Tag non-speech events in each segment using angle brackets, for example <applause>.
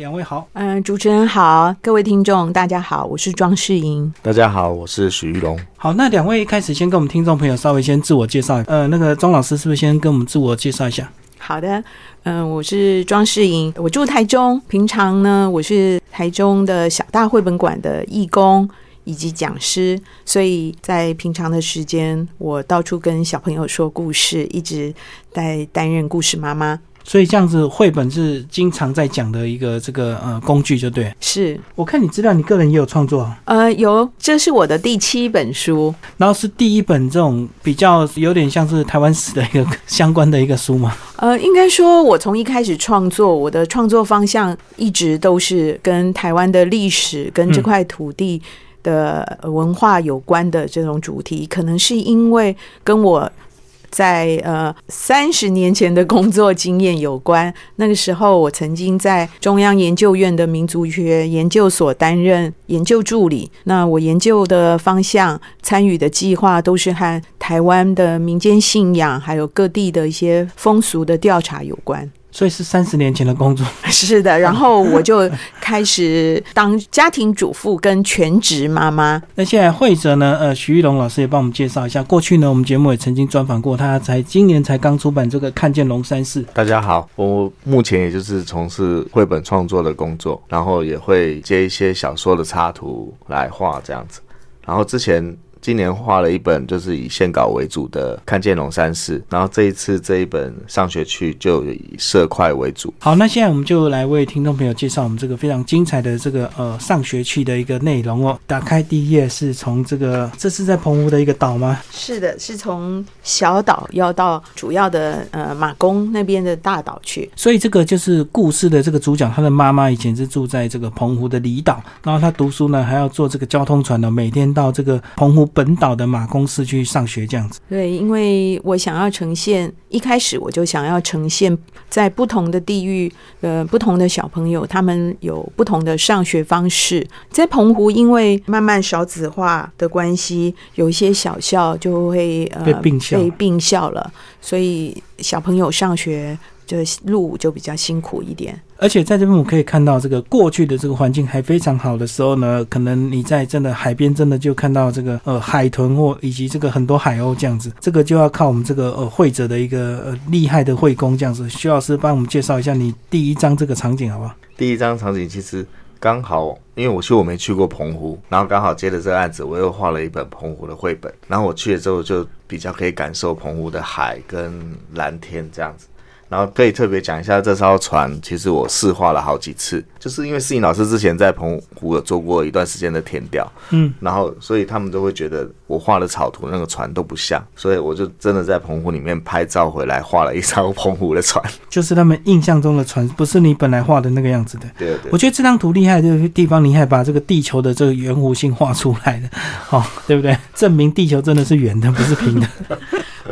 两位好，嗯，主持人好，各位听众大家好，我是庄世英。大家好，我是许玉龙。好，那两位一开始先跟我们听众朋友稍微先自我介绍。呃，那个庄老师是不是先跟我们自我介绍一下？好的，嗯，我是庄世英，我住台中，平常呢我是台中的小大绘本馆的义工以及讲师，所以在平常的时间，我到处跟小朋友说故事，一直在担任故事妈妈。所以这样子，绘本是经常在讲的一个这个呃工具，就对。是我看你资料，你个人也有创作啊。呃，有，这是我的第七本书，然后是第一本这种比较有点像是台湾史的一个相关的一个书嘛。呃，应该说，我从一开始创作，我的创作方向一直都是跟台湾的历史跟这块土地的文化有关的这种主题，可能是因为跟我。在呃三十年前的工作经验有关，那个时候我曾经在中央研究院的民族学研究所担任研究助理。那我研究的方向、参与的计划都是和台湾的民间信仰，还有各地的一些风俗的调查有关。所以是三十年前的工作，<laughs> 是的。然后我就开始当家庭主妇跟全职妈妈。那现在会泽呢？呃，徐玉龙老师也帮我们介绍一下。过去呢，我们节目也曾经专访过他，才今年才刚出版这个《看见龙山寺》。大家好，我目前也就是从事绘本创作的工作，然后也会接一些小说的插图来画这样子。然后之前。今年画了一本就是以线稿为主的《看见龙山寺》，然后这一次这一本上学去就以色块为主。好，那现在我们就来为听众朋友介绍我们这个非常精彩的这个呃上学去的一个内容哦。打开第一页是从这个，这是在澎湖的一个岛吗？是的，是从小岛要到主要的呃马公那边的大岛去。所以这个就是故事的这个主角，他的妈妈以前是住在这个澎湖的离岛，然后他读书呢还要坐这个交通船呢，每天到这个澎湖。本岛的马公司去上学这样子，对，因为我想要呈现，一开始我就想要呈现，在不同的地域，呃，不同的小朋友，他们有不同的上学方式。在澎湖，因为慢慢少子化的关系，有一些小校就会呃被并校，被并校了，所以小朋友上学。就路就比较辛苦一点，而且在这边我们可以看到，这个过去的这个环境还非常好的时候呢，可能你在真的海边，真的就看到这个呃海豚或以及这个很多海鸥这样子，这个就要靠我们这个呃会者的一个呃厉害的会工这样子。徐老师帮我们介绍一下你第一张这个场景好不好？第一张场景其实刚好，因为我去我没去过澎湖，然后刚好接着这个案子，我又画了一本澎湖的绘本，然后我去了之后就比较可以感受澎湖的海跟蓝天这样子。然后可以特别讲一下这艘船，其实我试画了好几次，就是因为世颖老师之前在澎湖有做过一段时间的填调，嗯，然后所以他们都会觉得我画的草图那个船都不像，所以我就真的在澎湖里面拍照回来画了一艘澎湖的船，<laughs> 就是他们印象中的船，不是你本来画的那个样子的。对对，我觉得这张图厉害，这个地方你还把这个地球的这个圆弧性画出来的，哦，对不对？证明地球真的是圆的，不是平的。<laughs>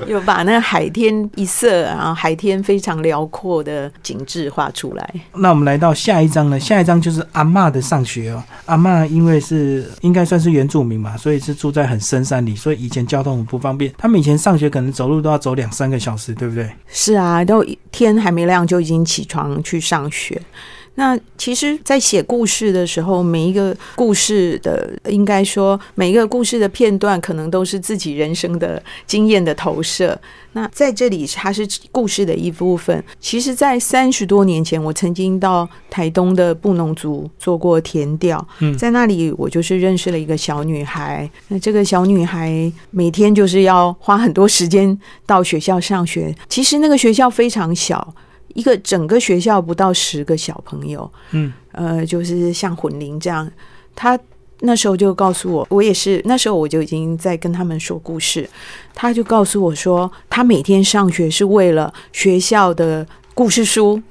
<laughs> 有把那海天一色，然后海天非常辽阔的景致画出来。那我们来到下一章呢？下一章就是阿妈的上学哦。阿妈因为是应该算是原住民嘛，所以是住在很深山里，所以以前交通很不方便。他们以前上学可能走路都要走两三个小时，对不对？是啊，都天还没亮就已经起床去上学。那其实，在写故事的时候，每一个故事的，应该说每一个故事的片段，可能都是自己人生的经验的投射。那在这里，它是故事的一部分。其实，在三十多年前，我曾经到台东的布农族做过田调，在那里，我就是认识了一个小女孩。那这个小女孩每天就是要花很多时间到学校上学。其实那个学校非常小。一个整个学校不到十个小朋友，嗯，呃，就是像混龄这样。他那时候就告诉我，我也是那时候我就已经在跟他们说故事。他就告诉我说，他每天上学是为了学校的故事书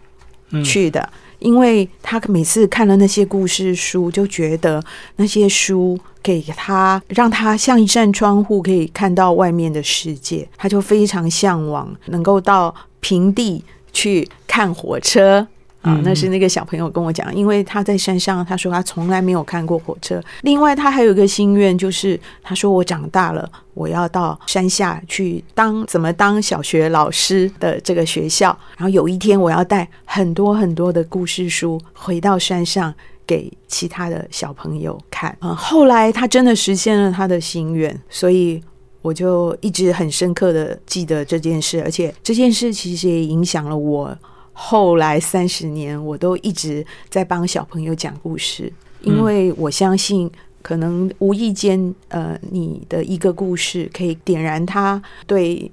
去的，因为他每次看了那些故事书，就觉得那些书给他让他像一扇窗户，可以看到外面的世界。他就非常向往能够到平地。去看火车啊嗯，那是那个小朋友跟我讲，因为他在山上，他说他从来没有看过火车。另外，他还有一个心愿，就是他说我长大了，我要到山下去当怎么当小学老师的这个学校，然后有一天我要带很多很多的故事书回到山上。给其他的小朋友看啊、后来他真的实现了他的心愿，所以我就一直很深刻的记得这件事，而且这件事其实也影响了我后来三十年，我都一直在帮小朋友讲故事，因为我相信。可能无意间，呃，你的一个故事可以点燃他对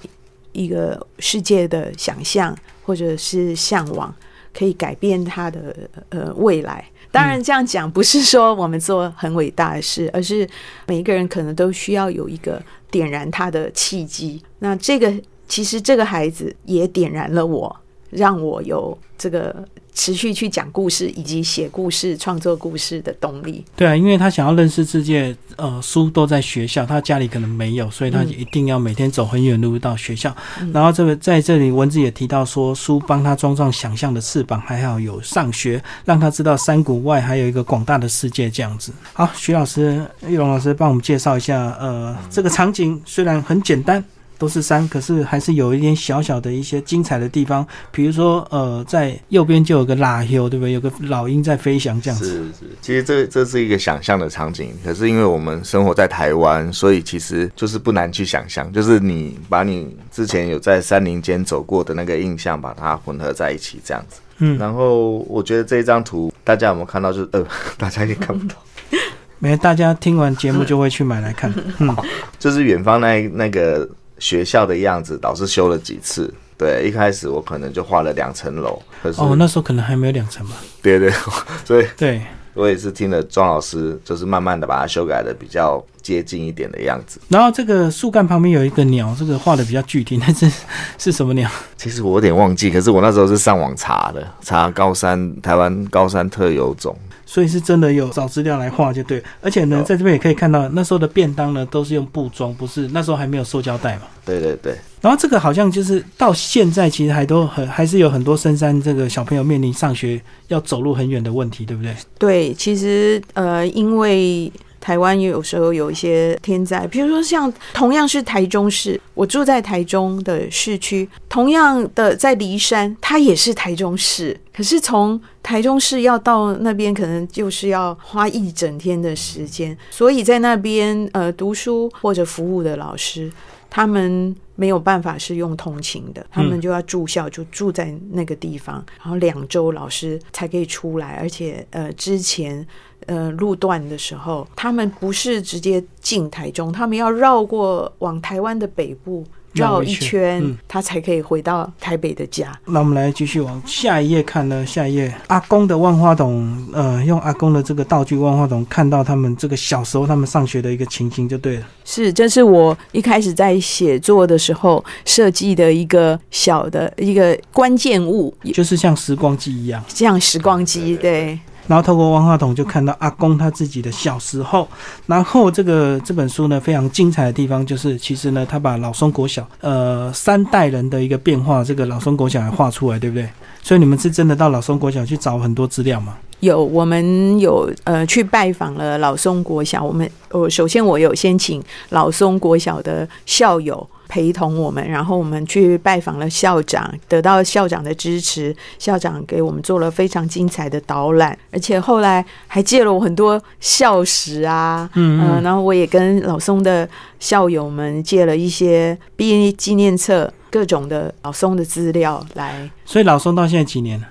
一个世界的想象，或者是向往，可以改变他的呃未来。当然，这样讲不是说我们做很伟大的事，而是每一个人可能都需要有一个点燃他的契机。那这个其实这个孩子也点燃了我，让我有这个持续去讲故事以及写故事、创作故事的动力。对啊，因为他想要认识世界，呃，书都在学校，他家里可能没有，所以他嗯一定要每天走很远路到学校。嗯然后这个在这里文字也提到说，书帮他装上想象的翅膀，还好有上学，让他知道山谷外还有一个广大的世界这样子。好，徐老师、玉龙老师帮我们介绍一下，呃，这个场景虽然很简单。都是山，可是还是有一点小小的一些精彩的地方，比如说，呃，在右边就有个拉休，对不对？有个老鹰在飞翔，这样子。是是，其实这这是一个想象的场景，可是因为我们生活在台湾，所以其实就是不难去想象，就是你把你之前有在山林间走过的那个印象，把它混合在一起，这样子。嗯，然后我觉得这一张图大家有没有看到？就是呃，大家也看不到，<laughs> 没，大家听完节目就会去买来看。<laughs> 嗯，就是远方那那个学校的样子，老师修了几次。对，一开始我可能就画了两层楼，可是、哦，那时候可能还没有两层吧。对对，<laughs> 所以对，我也是听了庄老师，就是慢慢的把它修改的比较接近一点的样子。然后这个树干旁边有一个鸟，这个画的比较具体，那是 <laughs> 是什么鸟？其实我有点忘记，可是我那时候是上网查的，查高山台湾高山特有种。所以是真的有找资料来画就对。而且呢，哦在这边也可以看到，那时候的便当呢都是用布装，不是那时候还没有塑胶袋嘛。对对对，然后这个好像就是到现在，其实还都很还是有很多深山这个小朋友面临上学要走路很远的问题，对不对？对，其实呃，因为台湾有时候有一些天灾，比如说像同样是台中市，我住在台中的市区，同样的在梨山，它也是台中市，可是从台中市要到那边，可能就是要花一整天的时间，所以在那边呃读书或者服务的老师。他们没有办法是用通勤的，他们就要住校，就住在那个地方，然后两周老师才可以出来，而且呃之前呃路段的时候，他们不是直接进台中，他们要绕过往台湾的北部绕一圈他才可以回到台北的家。那我们来继续往下一页看呢。下一页，阿公的万花筒，呃，用阿公的这个道具万花筒，看到他们这个小时候他们上学的一个情形就对了。是，这是我一开始在写作的时候设计的一个小的一个关键物，就是像时光机一样。像时光机，对。然后透过万花筒就看到阿公他自己的小时候，然后这个这本书呢非常精彩的地方就是，其实呢他把老松国小呃三代人的一个变化，这个老松国小也画出来，对不对？所以你们是真的到老松国小去找很多资料吗？有，我们有呃去拜访了老松国小。我们我首先我有先请老松国小的校友陪同我们，然后我们去拜访了校长，得到校长的支持，校长给我们做了非常精彩的导览，而且后来还借了我很多校史啊，嗯呃，然后我也跟老松的校友们借了一些毕业纪念册。各种的老松的资料来，所以老松到现在几年了？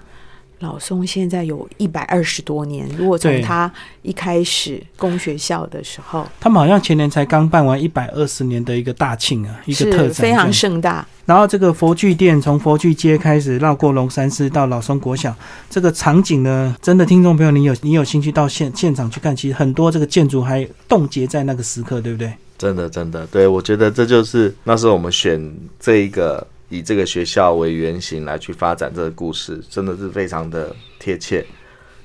老松现在有一百二十多年。如果从他一开始供学校的时候，他们好像前年才刚办完一百二十年的一个大庆啊，一个特非常盛大。然后这个佛具店从佛具街开始绕过龙山寺到老松国小，这个场景呢，真的听众朋友，你有你有兴趣到现现场去看，其实很多这个建筑还冻结在那个时刻，对不对？真的真的，对我觉得这就是那时候我们选这一个以这个学校为原型来去发展这个故事，真的是非常的贴切。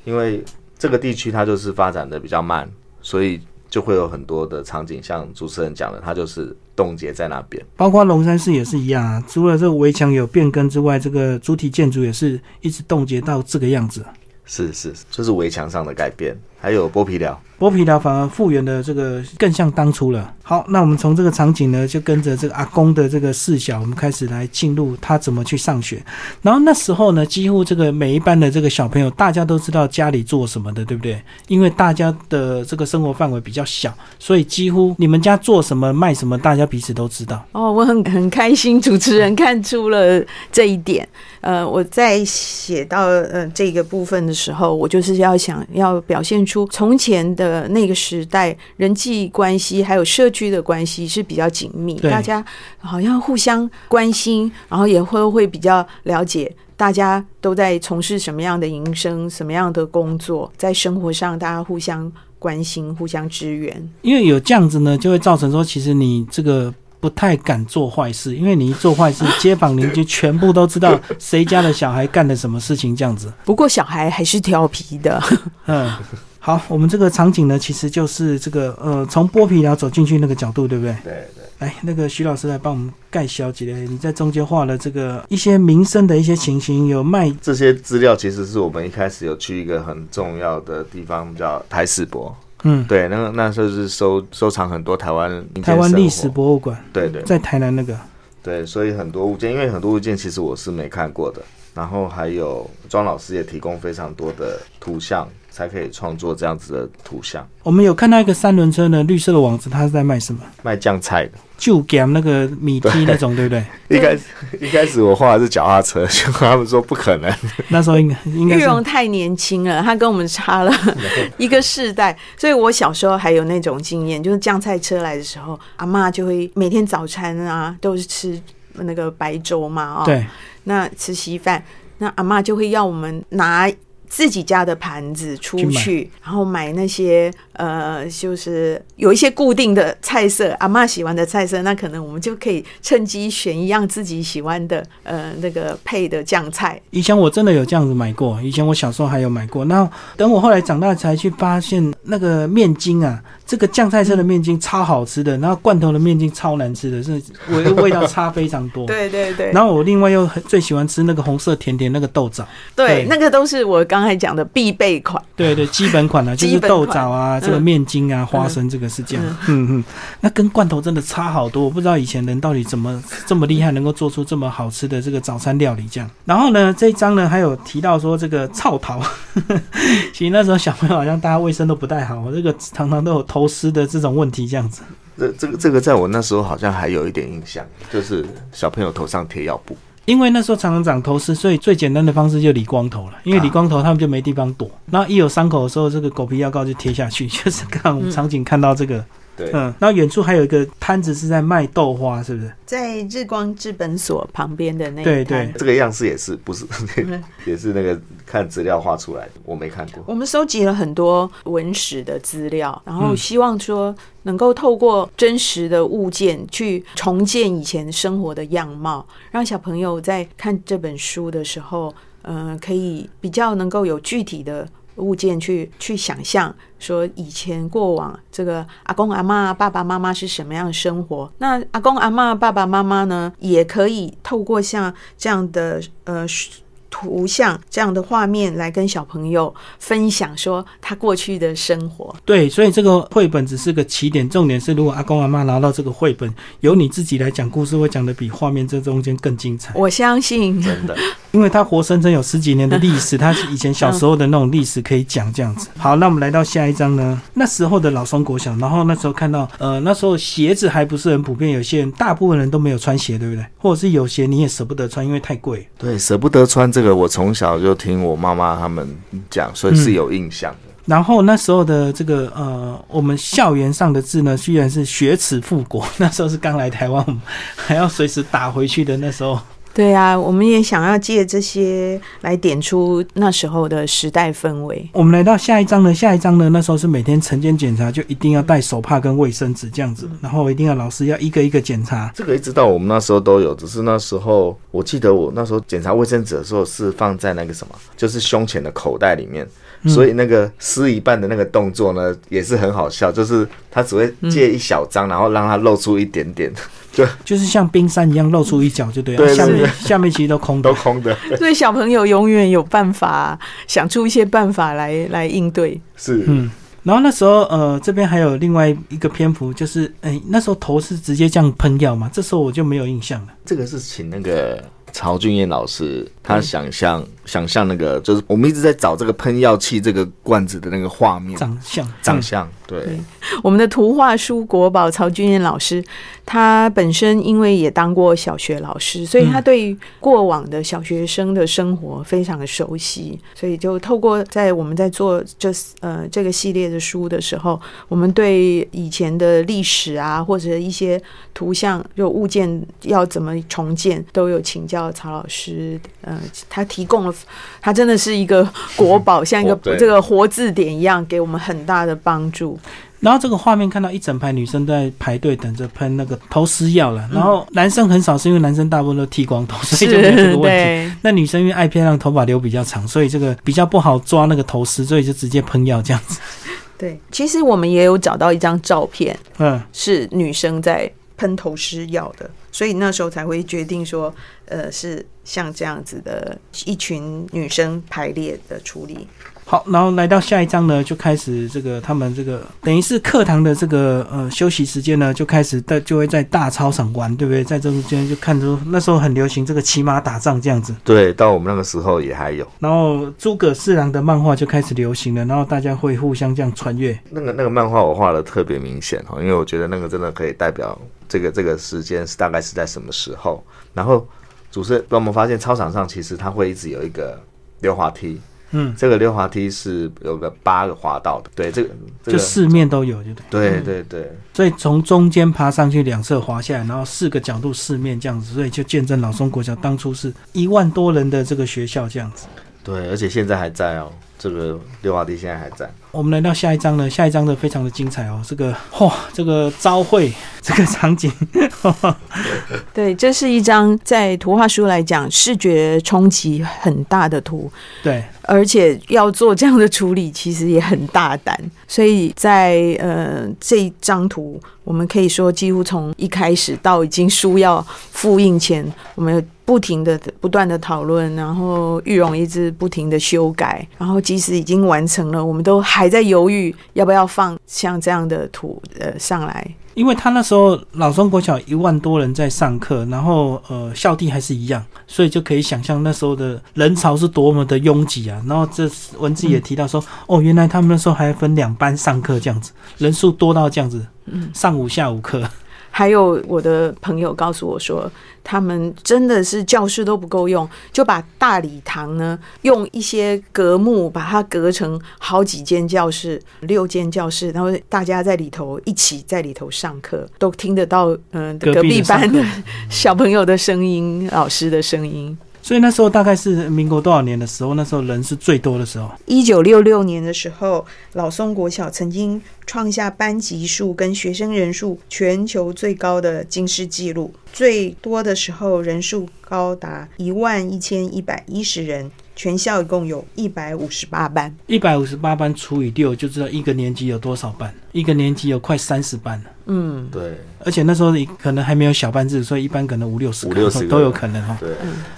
因为这个地区它就是发展的比较慢，所以就会有很多的场景，像主持人讲的，它就是冻结在那边。包括龙山寺也是一样啊，除了这个围墙有变更之外，这个主体建筑也是一直冻结到这个样子。是是，就是围墙上的改变，还有剥皮疗。剥皮疗反而复原的这个更像当初了。好，那我们从这个场景呢，就跟着这个阿公的这个视角，我们开始来进入他怎么去上学。然后那时候呢，几乎这个每一班的这个小朋友，大家都知道家里做什么的，对不对？因为大家的这个生活范围比较小，所以几乎你们家做什么卖什么，大家彼此都知道。哦，我很很开心，主持人看出了这一点。呃，我在写到呃这个部分的时候，我就是要想要表现出从前的。呃，那个时代人际关系还有社区的关系是比较紧密，大家好像互相关心，然后也会会比较了解大家都在从事什么样的营生、什么样的工作，在生活上大家互相关心、互相支援。因为有这样子呢，就会造成说，其实你这个不太敢做坏事，因为你一做坏事，街坊邻居全部都知道谁家的小孩干了什么事情，这样子。不过小孩还是调皮的，<laughs> 嗯。好，我们这个场景呢，其实就是这个呃，从剥皮寮走进去那个角度，对不对？对对。来，那个徐老师来帮我们盖小姐，你在中间画了这个一些民生的一些情形，有卖这些资料，其实是我们一开始有去一个很重要的地方，叫台史博。嗯，对，那个那时候是收收藏很多台湾台湾历史博物馆。对对，在台南那个。对，所以很多物件，因为很多物件其实我是没看过的，然后还有庄老师也提供非常多的图像。才可以创作这样子的图像。我们有看到一个三轮车呢绿色的网子，它是在卖什么？卖酱菜的，就给那个米梯那种，对不对？一开始一开始我画的是脚踏车，他们说不可能。那时候应该应该玉荣太年轻了，他跟我们差了 <laughs> 一个世代，所以我小时候还有那种经验，就是酱菜车来的时候，阿妈就会每天早餐啊都是吃那个白粥嘛，哦，对，那吃稀饭，那阿妈就会要我们拿。自己家的盘子出去，然后买那些呃，就是有一些固定的菜色，阿妈喜欢的菜色，那可能我们就可以趁机选一样自己喜欢的呃那个配的酱菜。以前我真的有这样子买过，以前我小时候还有买过。那等我后来长大才去发现，那个面筋啊，这个酱菜色的面筋超好吃的，然后罐头的面筋超难吃的，是味味道差非常多。对对对。然后我另外又最喜欢吃那个红色甜甜那个豆枣。对，那个都是我刚。刚才讲的必备款，对对，基本款呢，就是豆枣啊，这个面筋啊，花生，这个是这样。嗯嗯，那跟罐头真的差好多，我不知道以前人到底怎么这么厉害，能够做出这么好吃的这个早餐料理这样。然后呢，这一章呢还有提到说这个臭桃，<laughs> 其实那时候小朋友好像大家卫生都不太好，这个常常都有偷湿的这种问题这样子。这这个这个在我那时候好像还有一点印象，就是小朋友头上贴药布。因为那时候常常长头虱，所以最简单的方式就理光头了。因为理光头，他们就没地方躲。然后一有伤口的时候，这个狗皮药膏就贴下去，<laughs> 就是刚场景看到这个。对，嗯，然后远处还有一个摊子是在卖豆花，是不是？在日光治本所旁边的那对对，这个样式也是不是 <laughs> 也是那个看资料画出来的，我没看过。我们收集了很多文史的资料，然后希望说能够透过真实的物件去重建以前生活的样貌，让小朋友在看这本书的时候，呃，可以比较能够有具体的。物件去去想象，说以前过往这个阿公阿妈爸爸妈妈是什么样的生活？那阿公阿妈爸爸妈妈呢，也可以透过像这样的呃。图像这样的画面来跟小朋友分享，说他过去的生活。对，所以这个绘本只是个起点，重点是如果阿公阿妈拿到这个绘本，由你自己来讲故事，会讲的比画面这中间更精彩。我相信，真的，<laughs> 因为他活生生有十几年的历史，他以前小时候的那种历史可以讲这样子。好，那我们来到下一章呢？那时候的老松国小，然后那时候看到，呃，那时候鞋子还不是很普遍，有些人大部分人都没有穿鞋，对不对？或者是有鞋你也舍不得穿，因为太贵。对，舍不得穿。这个我从小就听我妈妈他们讲，所以是有印象的。然后那时候的这个呃，我们校园上的字呢，居然是学耻复国，<laughs> 那时候是刚来台湾，还要随时打回去的。那时候对啊，我们也想要借这些来点出那时候的时代氛围。我们来到下一章呢，下一章呢，那时候是每天晨间检查，就一定要带手帕跟卫生纸这样子，然后一定要老师要一个一个检查。这个一直到我们那时候都有，只是那时候我记得我那时候检查卫生纸的时候是放在那个什么，就是胸前的口袋里面，所以那个撕一半的那个动作呢也是很好笑，就是他只会借一小张，然后让它露出一点点，<laughs> 就就是像冰山一样露出一角就对了，对对下面下面其实都空的都。空的，<laughs> 所以小朋友永远有办法想出一些办法来来应对。是，嗯，然后那时候呃这边还有另外一个篇幅，就是哎、那时候头是直接这样喷掉嘛，这时候我就没有印象了。这个是请那个曹俊彦老师，他想象想象那个，就是我们一直在找这个喷药器这个罐子的那个画面。长相。长相，对。对。我们的图画书国宝曹君燕老师，他本身因为也当过小学老师，所以他对过往的小学生的生活非常的熟悉，所以就透过在我们在做这呃这个系列的书的时候，我们对以前的历史啊，或者一些图像就物件要怎么重建，都有请教曹老师。呃，他提供了，他真的是一个国宝，像一个 <laughs> 这个活字典一样，给我们很大的帮助。然后这个画面看到一整排女生在排队等着喷那个头丝药了，然后男生很少，是因为男生大部分都剃光头，所以就没有这个问题。那女生因为爱漂亮，头发留比较长，所以这个比较不好抓那个头丝，所以就直接喷药这样子。对，其实我们也有找到一张照片，嗯，是女生在喷头师要的，所以那时候才会决定说，呃，是像这样子的一群女生排列的处理。好，然后来到下一章呢，就开始这个他们这个等于是课堂的这个呃休息时间呢，就开始在就会在大操场玩，对不对？在这中间就看出那时候很流行这个骑马打仗这样子，对，到我们那个时候也还有然后诸葛四郎的漫画就开始流行了，然后大家会互相这样穿越。那个那个漫画，我画的特别明显哈，因为我觉得那个真的可以代表这个这个时间是大概是在什么时候。然后主持人让我们发现操场上其实它会一直有一个溜滑梯，嗯，这个溜滑梯是有个八个滑道的，对，这个这个就四面都有，就对。对对对，所以从中间爬上去，两侧滑下来，然后四个角度四面这样子，所以就见证老松国小当初是一万多人的这个学校这样子。对，而且现在还在哦，这个六华帝现在还在。我们来到下一章呢，下一章的非常的精彩哦，这个嚯，这个朝会 <laughs> 这个场景，<laughs> 对，这是一张在图画书来讲视觉冲击很大的图，对，而且要做这样的处理，其实也很大胆。所以在呃这张图，我们可以说几乎从一开始到已经书要复印前，我们不停的、不断的讨论，然后玉荣一直不停的修改，然后即使已经完成了，我们都还在犹豫要不要放像这样的图呃上来。因为他那时候老中国小一万多人在上课，然后呃校地还是一样，所以就可以想象那时候的人潮是多么的拥挤啊。然后这文字也提到说，哦，原来他们那时候还分两班上课这样子，人数多到这样子，上午下午课。还有我的朋友告诉我说，他们真的是教室都不够用，就把大礼堂呢用一些隔幕把它隔成好几间教室，六间教室，然后大家在里头一起在里头上课，都听得到嗯、隔壁的隔壁班的 <laughs> 小朋友的声音、老师的声音。所以那时候大概是民国多少年的时候，那时候人是最多的时候。一九六六年的时候，老松国小曾经创下班级数跟学生人数全球最高的金氏纪录，最多的时候人数高达一万一千一百一十人，全校一共有一百五十八班。一百五十八班除以六，就知道一个年级有多少班。一个年级有快三十班。了，嗯，对。而且那时候可能还没有小班制，所以一班可能五六十个五六十都有可能哈。对，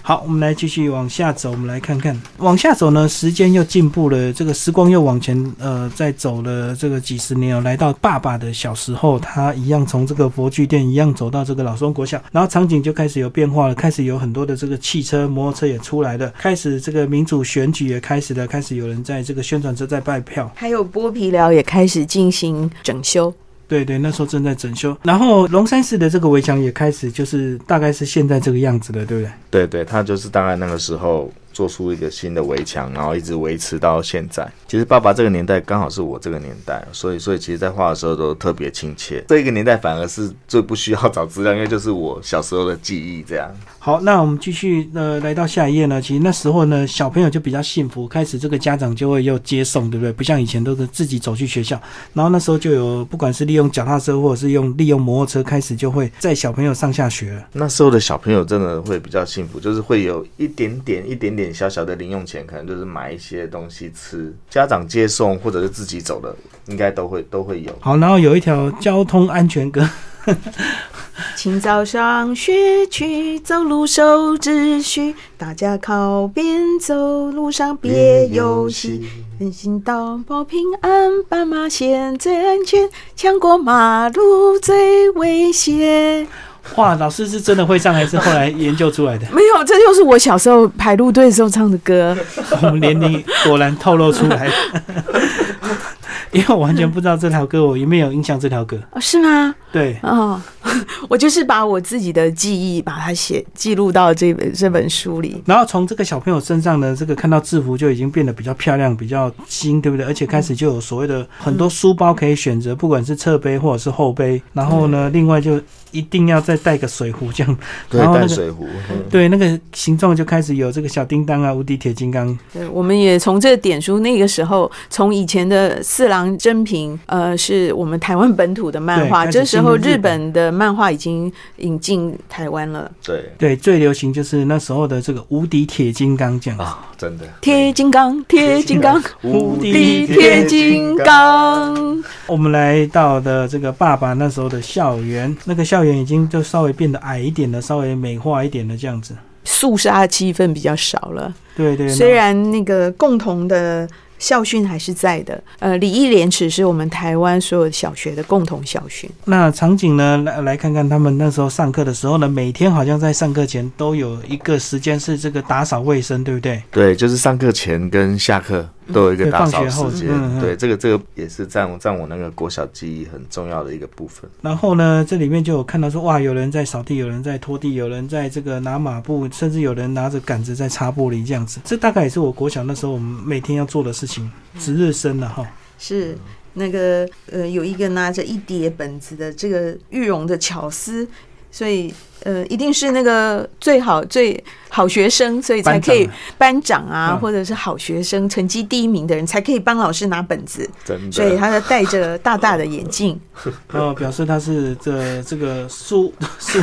好，我们来继续往下走，我们来看看。往下走呢，时间又进步了，这个时光又往前呃再走了这个几十年哦，来到爸爸的小时候，他一样从这个佛具店一样走到这个老松国小，然后场景就开始有变化了，开始有很多的这个汽车、摩托车也出来了，开始这个民主选举也开始了，开始有人在这个宣传车在拜票。还有剥皮寮也开始进行整修。对对，那时候正在整修，然后龙山寺的这个围墙也开始就是大概是现在这个样子了，对不对？对对，它就是大概那个时候做出一个新的围墙，然后一直维持到现在。其实爸爸这个年代刚好是我这个年代，所以所以其实在画的时候都特别亲切。这个年代反而是最不需要找资料，因为就是我小时候的记忆这样。好，那我们继续呃来到下一页呢。其实那时候呢，小朋友就比较幸福，开始这个家长就会又接送，对不对？不像以前都是自己走去学校。然后那时候就有不管是利用脚踏车或者是用利用摩托车，开始就会载小朋友上下学。那时候的小朋友真的会比较幸福，就是会有一点点、一点点小小的零用钱，可能就是买一些东西吃。家长接送或者是自己走的，应该都会都会有。好，然后有一条交通安全歌。<laughs> 清早上学去，走路守秩序，大家靠边走，路上别游戏。人行道保平安，斑马线最安全，抢过马路最危险。<laughs> 哇，老师是真的会唱，还是后来研究出来的？<laughs> 没有，这就是我小时候排路队的时候唱的歌。<laughs> 我们年龄果然透露出来。因为我完全不知道这条歌，我也没有印象这条歌。哦，是吗？对，哦，<laughs> 我就是把我自己的记忆把它写记录到这本这本书里。然后从这个小朋友身上呢这个看到制服就已经变得比较漂亮、比较新，对不对？而且开始就有所谓的很多书包可以选择，不管是侧背或者是后背。然后呢，另外就一定要再带个水壶这样。对，带水壶。对，那个形状就开始有这个小叮当啊、无敌铁金刚。对，我们也从这点书那个时候，从以前的四郎。真平，呃，是我们台湾本土的漫画。这时候日本的漫画已经引进台湾了。对对，最流行就是那时候的这个无敌铁金刚这样啊，真的。铁金刚，铁金刚，<laughs> 无敌铁金刚。我们来到的这个爸爸那时候的校园，那个校园已经就稍微变得矮一点了，稍微美化一点的这样子，肃杀的气氛比较少了。对对，虽然那个共同的。校训还是在的，呃，礼义廉耻是我们台湾所有小学的共同校训。那场景呢？来来看看他们那时候上课的时候呢，每天好像在上课前都有一个时间是这个打扫卫生，对不对？对，就是上课前跟下课。都有一个打扫时间，对这个这个也是占占我那个国小记忆很重要的一个部分。然后呢，这里面就有看到说，哇，有人在扫地，有人在拖地，有人在这个拿抹布，甚至有人拿着杆子在擦玻璃这样子。这大概也是我国小那时候我们每天要做的事情，值日生了哈。是那个呃，有一个拿着一叠本子的这个玉容的巧思，所以呃，一定是那个最好最。好学生，所以才可以班长啊，或者是好学生，成绩第一名的人才可以帮老师拿本子。所以他就戴着大大的眼镜，<laughs> 哦，表示他是这这个书书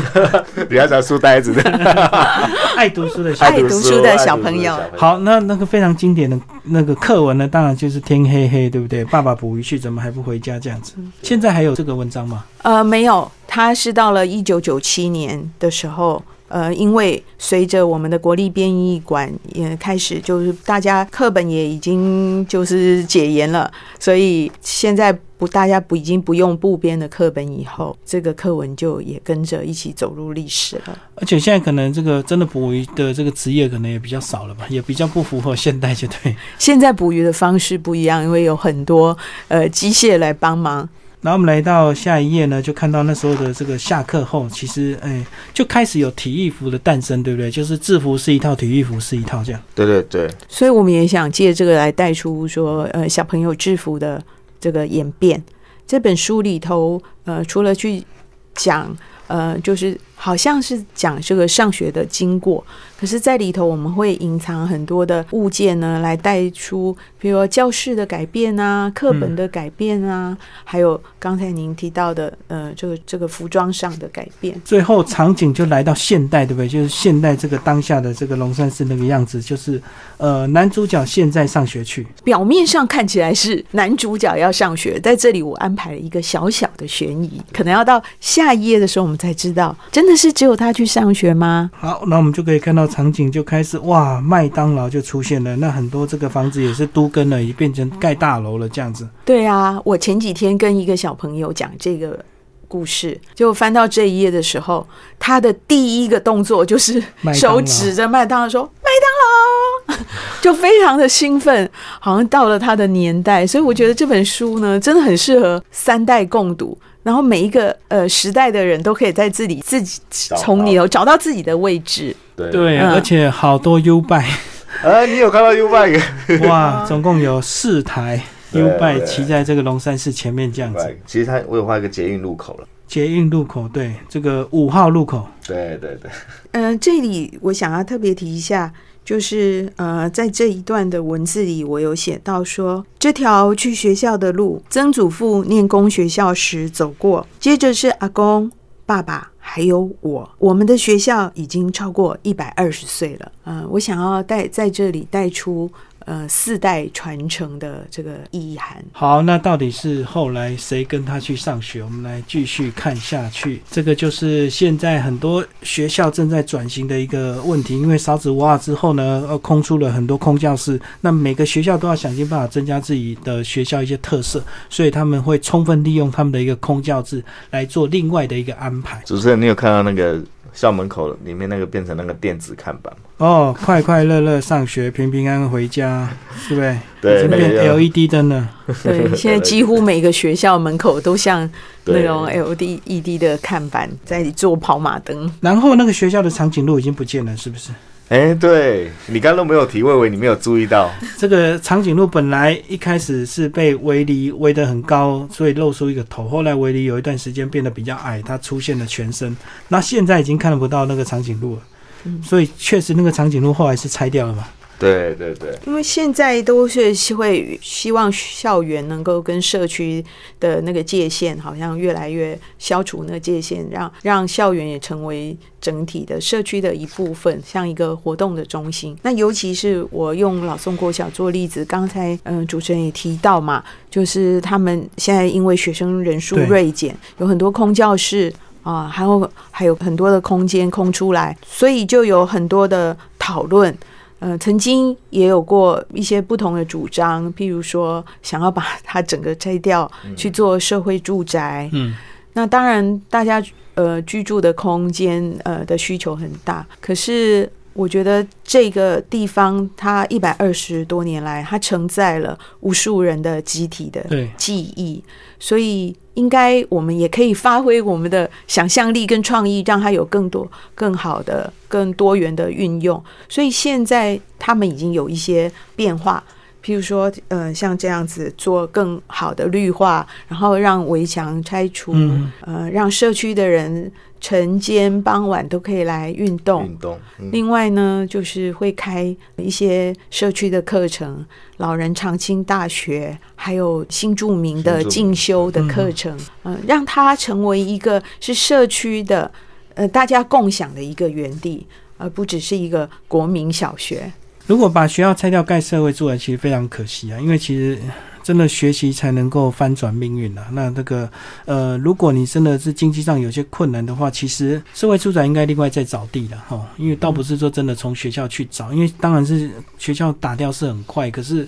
比较讲书呆子的，<laughs> <laughs> 爱读书的小爱读书的小朋友。好，那那个非常经典的那个课文呢，当然就是天黑黑，对不对？爸爸捕鱼去，怎么还不回家？这样子，现在还有这个文章吗？呃，没有，他是到了一九九七年的时候。呃，因为随着我们的国立编译馆也开始，就是大家课本也已经就是解严了，所以现在不大家不已经不用部编的课本，以后这个课文就也跟着一起走入历史了。而且现在可能这个真的捕鱼的这个职业可能也比较少了吧，也比较不符合现代，就对。现在捕鱼的方式不一样，因为有很多呃机械来帮忙。然后我们来到下一页呢，就看到那时候的这个下课后，其实哎，就开始有体育服的诞生，对不对？就是制服是一套，体育服是一套，这样。对对对。所以我们也想借这个来带出说，呃，小朋友制服的这个演变。这本书里头，呃，除了去讲，呃，就是好像是讲这个上学的经过。可是，在里头我们会隐藏很多的物件呢，来带出，比如说教室的改变啊，课本的改变啊，还有刚才您提到的，呃，这个这个服装上的改变。最后场景就来到现代，对不对？就是现代这个当下的这个龙山寺那个样子，就是呃，男主角现在上学去。表面上看起来是男主角要上学，在这里我安排了一个小小的悬疑，可能要到下一页的时候我们才知道，真的是只有他去上学吗？好，那我们就可以看到。场景就开始哇，麦当劳就出现了。那很多这个房子也是都跟了，也变成盖大楼了这样子。对啊，我前几天跟一个小朋友讲这个故事，就翻到这一页的时候，他的第一个动作就是手指着麦当劳说：“麦当劳！”就非常的兴奋，<laughs> 好像到了他的年代。所以我觉得这本书呢，真的很适合三代共读。然后每一个呃时代的人都可以在自己自己从里头找到自己的位置。对，而且好多 U 拜，呃，<laughs> 你有看到 U bike？<laughs> 哇，总共有四台 U 对 bike 骑在这个龙山寺前面这样子。其实它我有画一个捷运路口了。捷运路口，对，这个五号路口，对对对，嗯、这里我想要特别提一下，就是呃，在这一段的文字里，我有写到说，这条去学校的路，曾祖父念公学校时走过，接着是阿公、爸爸。还有我，我们的学校已经超过一百二十岁了。嗯，我想要带在这里带出呃四代传承的这个意涵。好，那到底是后来谁跟他去上学？我们来继续看下去。这个就是现在很多学校正在转型的一个问题，因为少子化之后呢，呃，空出了很多空教室，那每个学校都要想尽办法增加自己的学校一些特色，所以他们会充分利用他们的一个空教室来做另外的一个安排。主持人，你有看到那个校门口里面那个变成那个电子看板吗？哦，快快乐乐上学，平平安安回家，是不是？<laughs> 对已经变 LED 灯了。对，<laughs> 现在几乎每个学校门口都像那对种 LED 的看板，在做跑马灯。然后那个学校的长颈鹿已经不见了，是不是？哎、对你刚刚都没有提，我以为你没有注意到。这个长颈鹿本来一开始是被围篱围得很高，所以露出一个头。后来围篱有一段时间变得比较矮，它出现了全身。那现在已经看不到那个长颈鹿了，所以确实那个长颈鹿后来是拆掉了嘛。对对对，因为现在都是会希望校园能够跟社区的那个界限，好像越来越消除那个界限，让让校园也成为整体的社区的一部分，像一个活动的中心。那尤其是我用老宋国小做例子，刚才嗯、主持人也提到嘛，就是他们现在因为学生人数锐减，有很多空教室。啊，还有还有很多的空间空出来，所以就有很多的讨论。呃，曾经也有过一些不同的主张，譬如说想要把它整个拆掉，去做社会住宅。嗯，那当然，大家呃居住的空间呃的需求很大，可是我觉得这个地方它一百二十多年来，它承载了无数人的集体的对。记忆，所以应该我们也可以发挥我们的想象力跟创意，让它有更多、更好的、更多元的运用。所以现在他们已经有一些变化。譬如说，呃，像这样子做更好的绿化，然后让围墙拆除，嗯呃，让社区的人晨间、傍晚都可以来运动。运动，嗯，另外呢，就是会开一些社区的课程，老人长青大学，还有新著名的进修的课程，嗯、让它成为一个是社区的，呃，大家共享的一个园地，而不只是一个国民小学。如果把学校拆掉盖社会住宅，其实非常可惜啊，因为其实。真的学习才能够翻转命运啊！那这个呃，如果你真的是经济上有些困难的话，其实社会住宅应该另外再找地的哈，因为倒不是说真的从学校去找，因为当然是学校打掉是很快，可是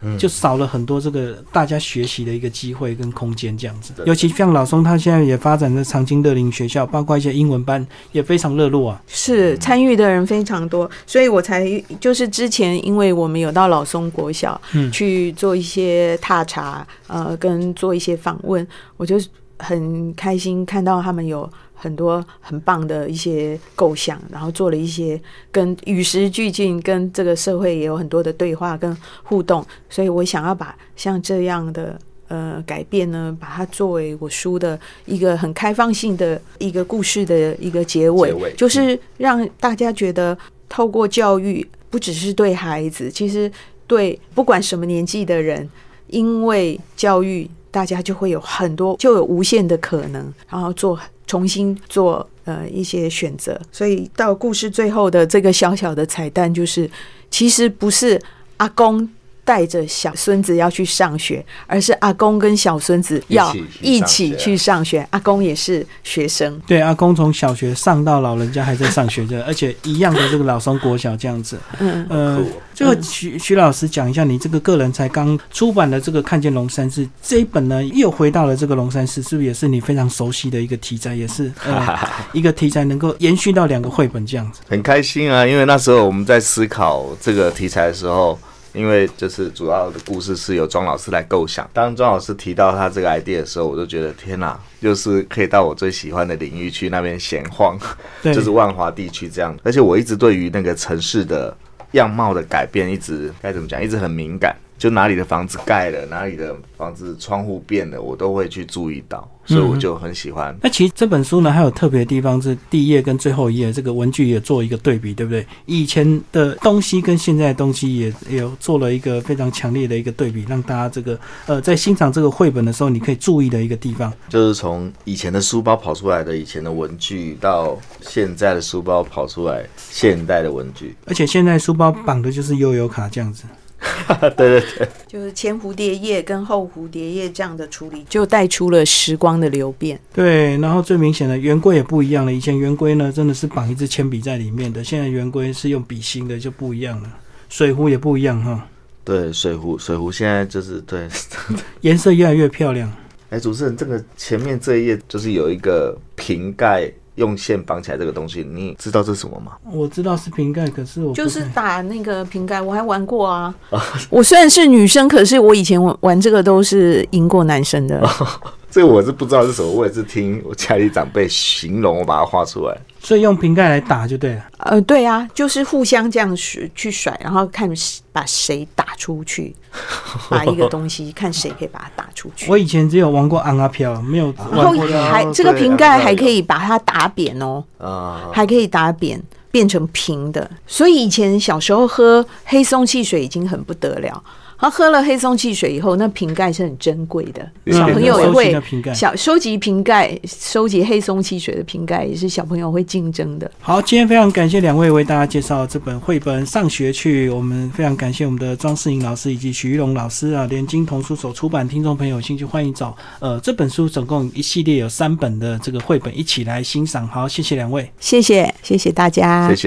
嗯就少了很多这个大家学习的一个机会跟空间这样子。对尤其像老松，他现在也发展的长青乐龄学校，包括一些英文班也非常热络啊。是参与的人非常多，所以我才就是之前因为我们有到老松国小，嗯去做一些踏查，呃，跟做一些访问，我就很开心看到他们有很多很棒的一些构想，然后做了一些跟与时俱进，跟这个社会也有很多的对话跟互动，所以我想要把像这样的。呃，改变呢，把它作为我书的一个很开放性的一个故事的一个结尾，结尾就是让大家觉得透过教育，不只是对孩子，其实对不管什么年纪的人，因为教育，大家就会有很多，就有无限的可能，然后做重新做呃一些选择。所以到故事最后的这个小小的彩蛋，就是其实不是阿公。带着小孙子要去上学，而是阿公跟小孙子要一一起起去上学。阿公也是学生，对，阿公从小学上到老人家还在上学的，而且一样的这个老松国小这样子。嗯，呃这个徐徐老师讲一下，你这个个人才刚出版的这个《看见龙山寺》这一本呢，又回到了这个龙山寺，是不是也是你非常熟悉的一个题材？也是呃 <laughs> 一个题材能够延续到两个绘本这样子。很开心啊，因为那时候我们在思考这个题材的时候，因为就是主要的故事是由庄老师来构想。当庄老师提到他这个 idea 的时候，我就觉得天哪，就是可以到我最喜欢的领域去那边闲晃，对，就是万华地区这样。而且我一直对于那个城市的样貌的改变一直该怎么讲，一直很敏感。就哪里的房子盖了，哪里的房子窗户变了，我都会去注意到，所以我就很喜欢。那其实这本书呢，还有特别的地方是第一页跟最后一页这个文具也做一个对比，对不对？以前的东西跟现在的东西也也有做了一个非常强烈的一个对比，让大家这个呃在欣赏这个绘本的时候，你可以注意的一个地方，就是从以前的书包跑出来的以前的文具，到现在的书包跑出来现代的文具，而且现在书包绑的就是悠游卡这样子。<laughs> 对对对，就是前蝴蝶叶跟后蝴蝶叶这样的处理，就带出了时光的流变。对，然后最明显的圆规也不一样了。以前圆规呢，真的是绑一支铅笔在里面的，现在圆规是用笔芯的，就不一样了。水壶也不一样哈。对，水壶水壶现在就是对，<laughs> 颜色越来越漂亮。哎，主持人，这个前面这一页就是有一个瓶盖。用线绑起来这个东西，你知道这是什么吗？我知道是瓶盖，可是我就是打那个瓶盖，我还玩过啊。<laughs> 我虽然是女生，可是我以前玩玩这个都是赢过男生的。<laughs> 这个我是不知道是什么，我也是听我家里长辈形容，我把它画出来。所以用瓶盖来打就对了。呃，对啊，就是互相这样甩去甩，然后看把谁打出去，<laughs> 把一个东西看谁可以把它打出去。我以前只有玩过昂阿飘，没有。然后还这个瓶盖还可以把它打扁哦，啊，还可以打扁变成平的。所以以前小时候喝黑松汽水已经很不得了。他喝了黑松汽水以后，那瓶盖是很珍贵的。小朋友也会小收集瓶盖，收集黑松汽水的瓶盖也是小朋友会竞争的。好，今天非常感谢两位为大家介绍这本绘本《上学去》。我们非常感谢我们的庄世颖老师以及徐玉龙老师啊，连经童书所出版。听众朋友有兴趣欢迎找呃这本书，总共一系列有三本的这个绘本一起来欣赏。好，谢谢两位，谢谢谢谢大家，谢谢。